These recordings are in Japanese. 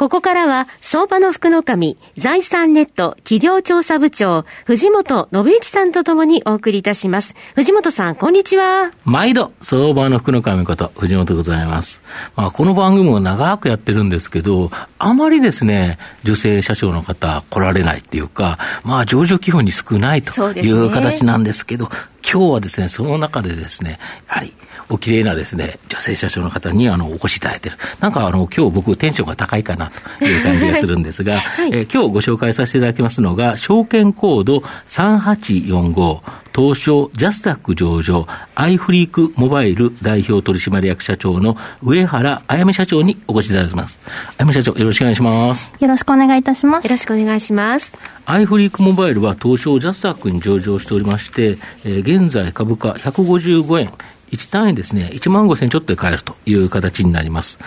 ここからは、相場の福の神、財産ネット企業調査部長、藤本信之さんとともにお送りいたします。藤本さん、こんにちは。毎度、相場の福の神こと、藤本でございます。まあ、この番組を長くやってるんですけど、あまりですね、女性社長の方来られないっていうか、まあ、上場基本に少ないという形なんですけど、ね、今日はですね、その中でですね、やはり、お綺麗なですね、女性社長の方にあのお越しいただいてる。なんかあの、今日僕テンションが高いかなという感じがするんですが、はい、えー、今日ご紹介させていただきますのが、証券コード3845、東証ジャスタック上場、アイフリークモバイル代表取締役社長の上原あやめ社長にお越しいただきます。あやめ社長、よろしくお願いします。よろしくお願いいたします。よろしくお願いします。アイフリークモバイルは東証ジャスタックに上場しておりまして、えー、現在株価155円、1単位ですね、1万5千ちょっとで買えるという形になります。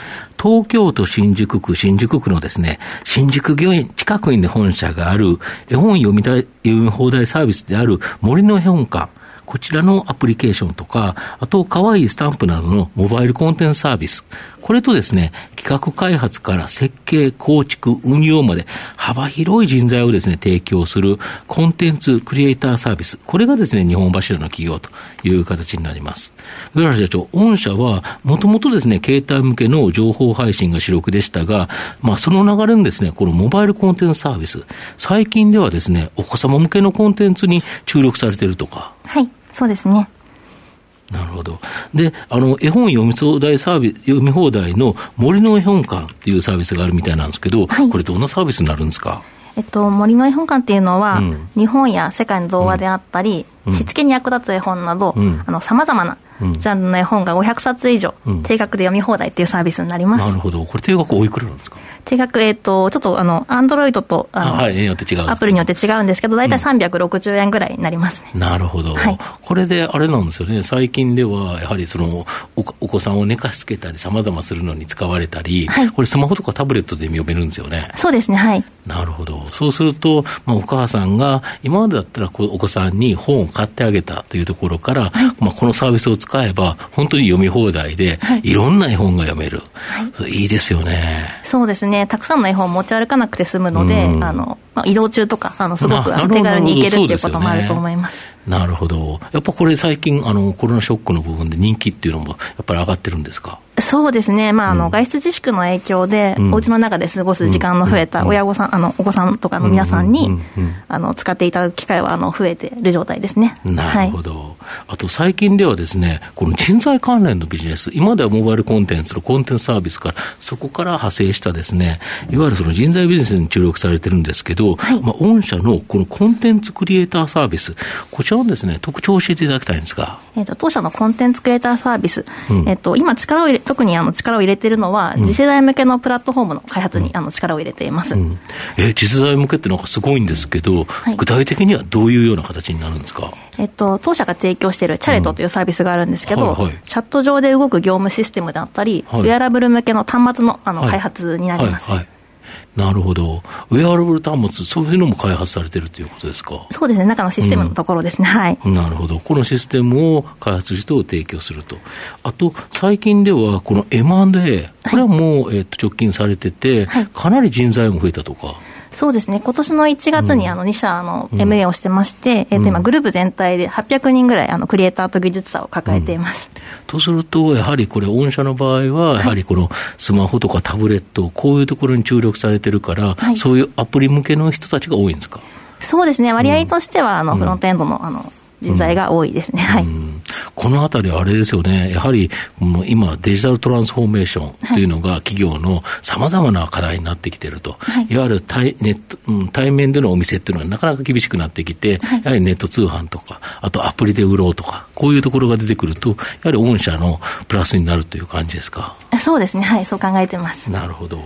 東京都新宿区、新宿区のですね、新宿御苑近くに本社がある絵本読みた、読み放題サービスである森の絵本館。こちらのアプリケーションとか、あと、可愛いスタンプなどのモバイルコンテンツサービス。これとですね、企画開発から設計、構築、運用まで幅広い人材をですね、提供するコンテンツクリエイターサービス。これがですね、日本柱の企業という形になります。上原社長、御社は、もともとですね、携帯向けの情報配信が主力でしたが、まあ、その流れにですね、このモバイルコンテンツサービス、最近ではですね、お子様向けのコンテンツに注力されているとか。はい、そうですね。なるほど。で、あの、絵本読み放題サービス、読み放題の森の絵本館っていうサービスがあるみたいなんですけど、はい、これどんなサービスになるんですか？えっと、森の絵本館っていうのは、うん、日本や世界の童話であったり、うん、しつけに役立つ絵本など、さまざまなジャンルの絵本が500冊以上、定額で読み放題っていうサービスになります。なるほど。これ定額おいくらなんですか？定額、えっ、ー、と、ちょっと、あの、アンドロイドと、あの、はい、アプリによって違うんですけど、大体360円ぐらいになりますね。うん、なるほど。はい。これで、あれなんですよね、最近では、やはりそのお、お子さんを寝かしつけたり、さまざまするのに使われたり、はい、これスマホとかタブレットで読めるんですよね。そうですね、はい。なるほど。そうすると、まあ、お母さんが、今までだったらお子さんに本を買ってあげたというところから、はい、まあ、このサービスを使えば、本当に読み放題で、はい、いろんな絵本が読める。はい、いいですよね。そうですね。たくさんの絵本持ち歩かなくて済むので、うん、あの、まあ、移動中とか、あの、すごく手軽に行けるっていうこともあると思います。なるほど。やっぱこれ最近、あの、コロナショックの部分で人気っていうのも、やっぱり上がってるんですか？そうですね、まあ、あの、外出自粛の影響で、お家の中で過ごす時間の増えた親御さん、あの、お子さんとかの皆さんに、あの、使っていただく機会は、あの、増えてる状態ですね。なるほど。はい、あと、最近ではですね、この人材関連のビジネス、今ではモバイルコンテンツのコンテンツサービスから、そこから派生したですね、いわゆるその人材ビジネスに注力されてるんですけど、はい、まあ、御社のこのコンテンツクリエイターサービス、こちらのですね、特徴を教えていただきたいんですが。えっ、と、当社のコンテンツクリエイターサービス、うん、えっ、と、今力を入れ、特にあの力を入れているのは、次世代向けのプラットフォームの開発に、あの力を入れています、うん、え次世代向けってなんかすごいんですけど、はい、具体的にはどういうような形になるんですか、えっと、当社が提供しているチャレトというサービスがあるんですけど、はいはい、チャット上で動く業務システムであったり、はい、ウェアラブル向けの端末のあの、開発になります。はいはいなるほど。ウェアラブル端末、そういうのも開発されてるということですか？そうですね、中のシステムのところですね、うん、はい。なるほど。このシステムを開発して提供すると。あと、最近では、この M&A、これはもう、えっと、直近されてて、はい、かなり人材も増えたとか？そうですね、今年の1月にあの2社の MA をしてまして、うん、えー、と今、グループ全体で800人ぐらいあのクリエイターと技術者を抱えています、うん、とすると、やはりこれ、御社の場合は、やはりこのスマホとかタブレット、こういうところに注力されてるから、はい、そういうアプリ向けの人たちが多いんですか？そうですね、割合としては、あのフロントエンドのあの人材が多いですね。はい。このあたり、あれですよね、やはり今、デジタルトランスフォーメーションというのが、企業のさまざまな課題になってきていると、はい、いわゆる対ネット、うん、対面でのお店っていうのはなかなか厳しくなってきて、はい、やはりネット通販とか、あとアプリで売ろうとか、こういうところが出てくると、やはり御社のプラスになるという感じですか？そうですね、はい、そう考えてます。なるほど。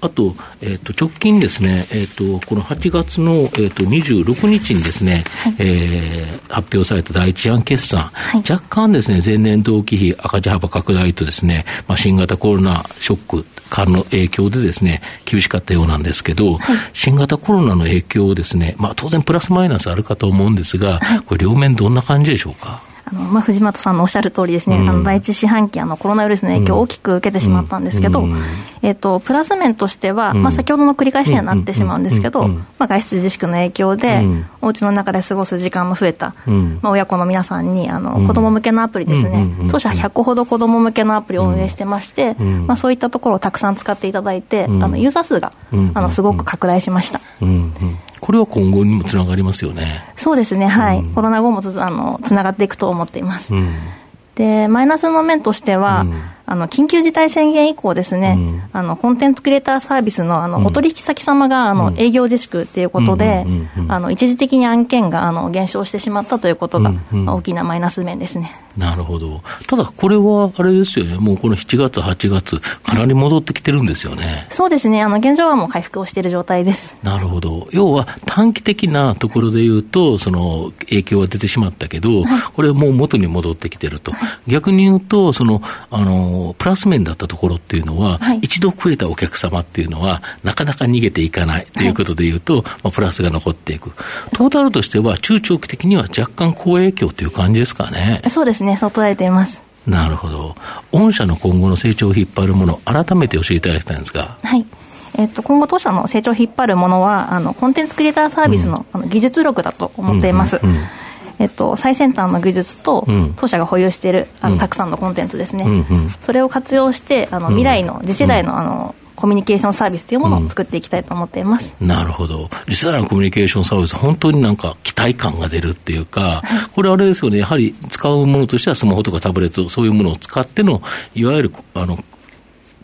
あと、えっ、ー、と、直近ですね、えっ、ー、と、この8月の、えっ、ー、と、26日にですね、はい、えー、発表表された第一案決算、はい、若干ですね、前年同期比赤字幅拡大とですね、まあ、新型コロナショックからの影響でですね、厳しかったようなんですけど、はい、新型コロナの影響をですね、まあ当然プラスマイナスあるかと思うんですが、はい、これ両面どんな感じでしょうか？あのまあ、藤本さんのおっしゃる通りですね、うん、あの第一四半期あの、コロナウイルスの影響を大きく受けてしまったんですけど、うん、えーと、プラス面としては、まあ、先ほどの繰り返しにはなってしまうんですけど、まあ、外出自粛の影響で、お家の中で過ごす時間の増えた、まあ、親子の皆さんにあの子ども向けのアプリですね、当社100個ほど子ども向けのアプリを運営してまして、まあ、そういったところをたくさん使っていただいて、あのユーザー数があのすごく拡大しました。これは今後にもつながりますよね。そうですね、はい、コロナ後もあのつながっていくと思っています。でマイナスの面としては、あの緊急事態宣言以降ですね、うん、あのコンテンツクリエイターサービスのあの、お取引先様があの、営業自粛ということで、あの一時的に案件があの減少してしまったということが、大きなマイナス面ですね。なるほど。ただ、これはあれですよね、もうこの7月、8月、かなり戻ってきてるんですよね。そうですね、あの現状はもう回復をしている状態です。なるほど。要は短期的なところで言うと、その影響は出てしまったけど、はい、これはもう元に戻ってきてると。はい、逆に言うと、そのあのプラスス面だったところっていうのは、はい、一度増えたお客様っていうのは、なかなか逃げていかないということでいうと、はい、まあ、プラスが残っていく。トータルとしては、中長期的には若干好影響という感じですかね。そうですね、そう捉えています。なるほど。御社の今後の成長を引っ張るもの、改めて教えていただきたいんですが。はい。えっと、今後、当社の成長を引っ張るものは、あのコンテンツクリエイターサービスの,、あの技術力だと思っています。うんうんうんえっと、最先端の技術と、当社が保有しているあのたくさんのコンテンツですね、それを活用してあの未来の次世代のあの、コミュニケーションサービスというものを作っていきたいと思っています、うん、なるほど、次世代のコミュニケーションサービス、本当になんか期待感が出るっていうか、はい、これ、あれですよね、やはり使うものとしてはスマホとかタブレット、そういうものを使っての、いわゆるあの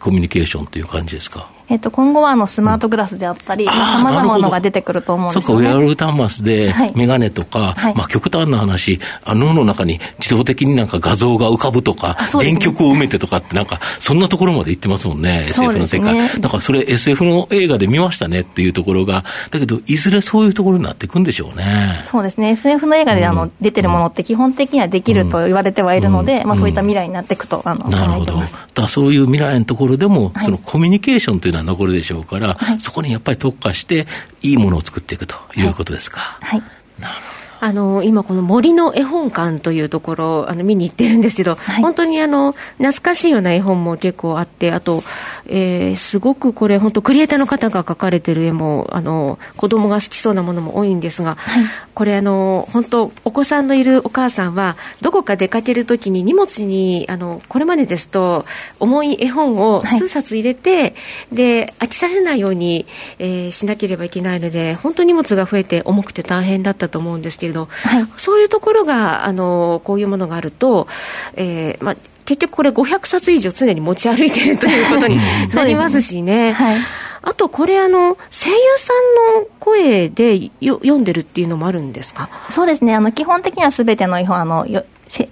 コミュニケーションという感じですか？えっと、今後はあのスマートグラスであったり、さまざ、まなのが出てくると思うんですよ、ね、そうか、ウェアル端末で、メガネとか、はい、まあ、極端な話、あ脳の中に自動的になんか画像が浮かぶとか、ね、電極を埋めてとかって、なんか、そんなところまで行ってますもんね、SF の世界。ね、だからそれ、SF の映画で見ましたねっていうところが、だけど、いずれそういうところになっていくんでしょうね。そうですね、SF の映画であの、うん、出てるものって基本的にはできると言われてはいるので、うん、まあ、そういった未来になっていくと、あの、なるほど。だそういう未来のところでも、そのコミュニケーションというのは残るでしょうかから、はい、そこにやっぱり特化して、いいものを作っていくということですか。はい、なるほどあの今、この森の絵本館というところあの見に行ってるんですけど、はい、本当にあの懐かしいような絵本も結構あって、あと、えー、すごくこれ、本当、クリエイターの方が描かれてる絵も、あの子供が好きそうなものも多いんですが、はい、これあの、本当、お子さんのいるお母さんは、どこか出かけるときに荷物にあの、これまでですと、重い絵本を数冊入れて、はい、で飽きさせないように、えー、しなければいけないので、本当に荷物が増えて重くて大変だったと思うんですけれどど、はい、そういうところがあのこういうものがあると、えーまあ、結局これ500冊以上常に持ち歩いているということになりますしね。はい。あとこれあの、声優さんの声でよ読んでるっていうのもあるんですか？そうですね、あの基本的にはすべてのあの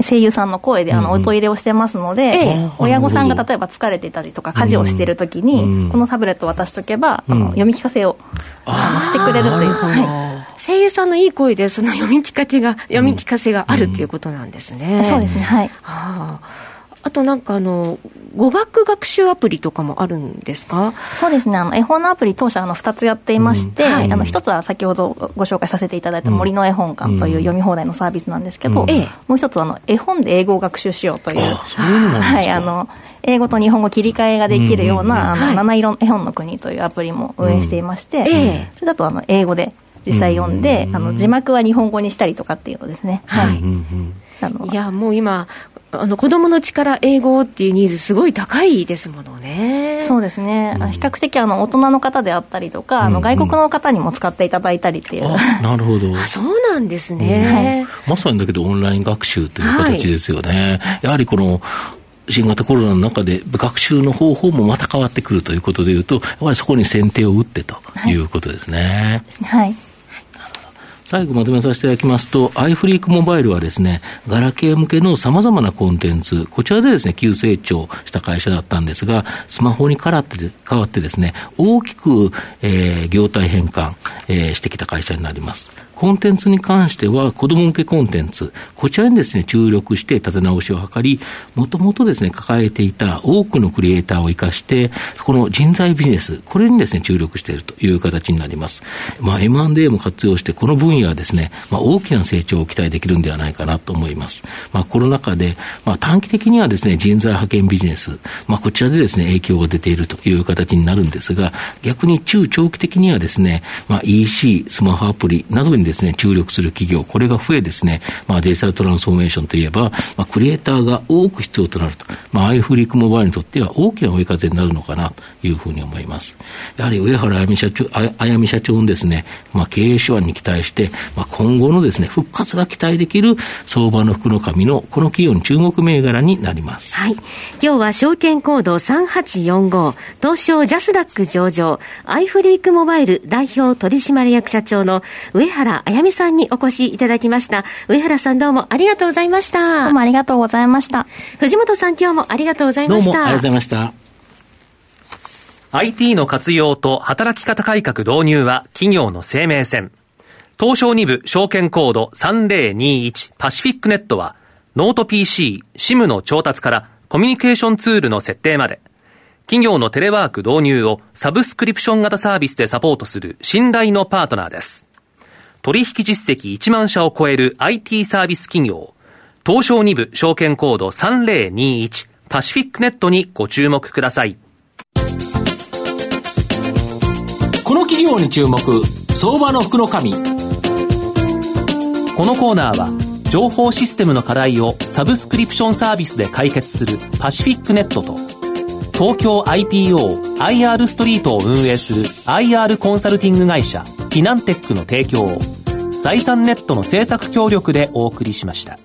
声優さんの声であの音入れをしてますので、うん、親御さんが例えば疲れてたりとか、家事をしているときに、うん、このタブレットを渡しとけば、あの読み聞かせをあのしてくれるという。はい、声優さんのいい声で、その読み聞かせが、読み聞かせがあるっていうことなんですね。そうですね、はい。はああとなんかあの、語学学習アプリとかもあるんですか？そうですね、あの絵本のアプリ、当社あの2つやっていまして、うん。はい、あの1つは先ほどご紹介させていただいた森の絵本館という読み放題のサービスなんですけど、うん、もう1つあの絵本で英語を学習しようという、はい、あの英語と日本語切り替えができるような、あの七色絵本の国というアプリも運営していまして、それだとあの英語で実際読んで、あの字幕は日本語にしたりとかっていうのですね。はい。いやもう今、あの子供の力、英語っていうニーズ、すごい高いですものね。そうですね、うん、比較的あの大人の方であったりとか、うん、あの外国の方にも使っていただいたりっていう、なるほど。そうなんですね、うん、まさにだけど、オンライン学習という形ですよね。はい、やはりこの新型コロナの中で学習の方法もまた変わってくるということでいうと、やっぱりそこに先手を打ってということですね。はい、はい最後まとめさせていただきますと、iFreak モバイルはですね、ガラケー向けの様々なコンテンツ、こちらでですね、急成長した会社だったんですが、スマホに変わって変わってですね、大きく、えー、業態変換、えー、してきた会社になります。コンテンツに関しては、子供向けコンテンツ、こちらにですね、注力して立て直しを図り、もともとですね、抱えていた多くのクリエイターを生かして、この人材ビジネス、これにですね、注力しているという形になります。まあ、M&A も活用して、この分野はですね、まあ、大きな成長を期待できるんではないかなと思います。まあ、コロナ禍で、まあ、短期的にはですね、人材派遣ビジネス、まあ、こちらでですね、影響が出ているという形になるんですが、逆に中長期的にはですね、まあ、EC、スマホアプリなどにですね、ですね注力する企業、これが増えですね、まあ、デジタルトランスフォーメーションといえば、まあ、クリエイターが多く必要となると、まあ、アイフリックモバイルにとっては大きな追い風になるのかなというふうに思います。やはり上原あやみ社長、あやみ社長のですね、まあ、経営手腕に期待して、まあ、今後のですね、復活が期待できる相場の福の神のこの企業に注目銘柄になります。はい。今日は証券コード3845、東証ジャスダック上場、アイフリークモバイル代表取締役社長の上原あやみさんにお越しいただきました。上原さんどうもありがとうございました。どうもありがとうございました。藤本さん今日もありがとうございました。どうもありがとうございました。IT の活用と働き方改革導入は企業の生命線。東証2部証券コード3021パシフィックネットはノート PC、SIM の調達からコミュニケーションツールの設定まで企業のテレワーク導入をサブスクリプション型サービスでサポートする信頼のパートナーです。取引実績1万社を超える IT サービス企業、東証2部証券コード3021パシフィックネットにご注目ください。この企業に注目、相場の福の神。このコーナーは、情報システムの課題をサブスクリプションサービスで解決するパシフィックネットと、東京 IPO IR ストリートを運営する IR コンサルティング会社フィナンテックの提供を財産ネットの政策協力でお送りしました。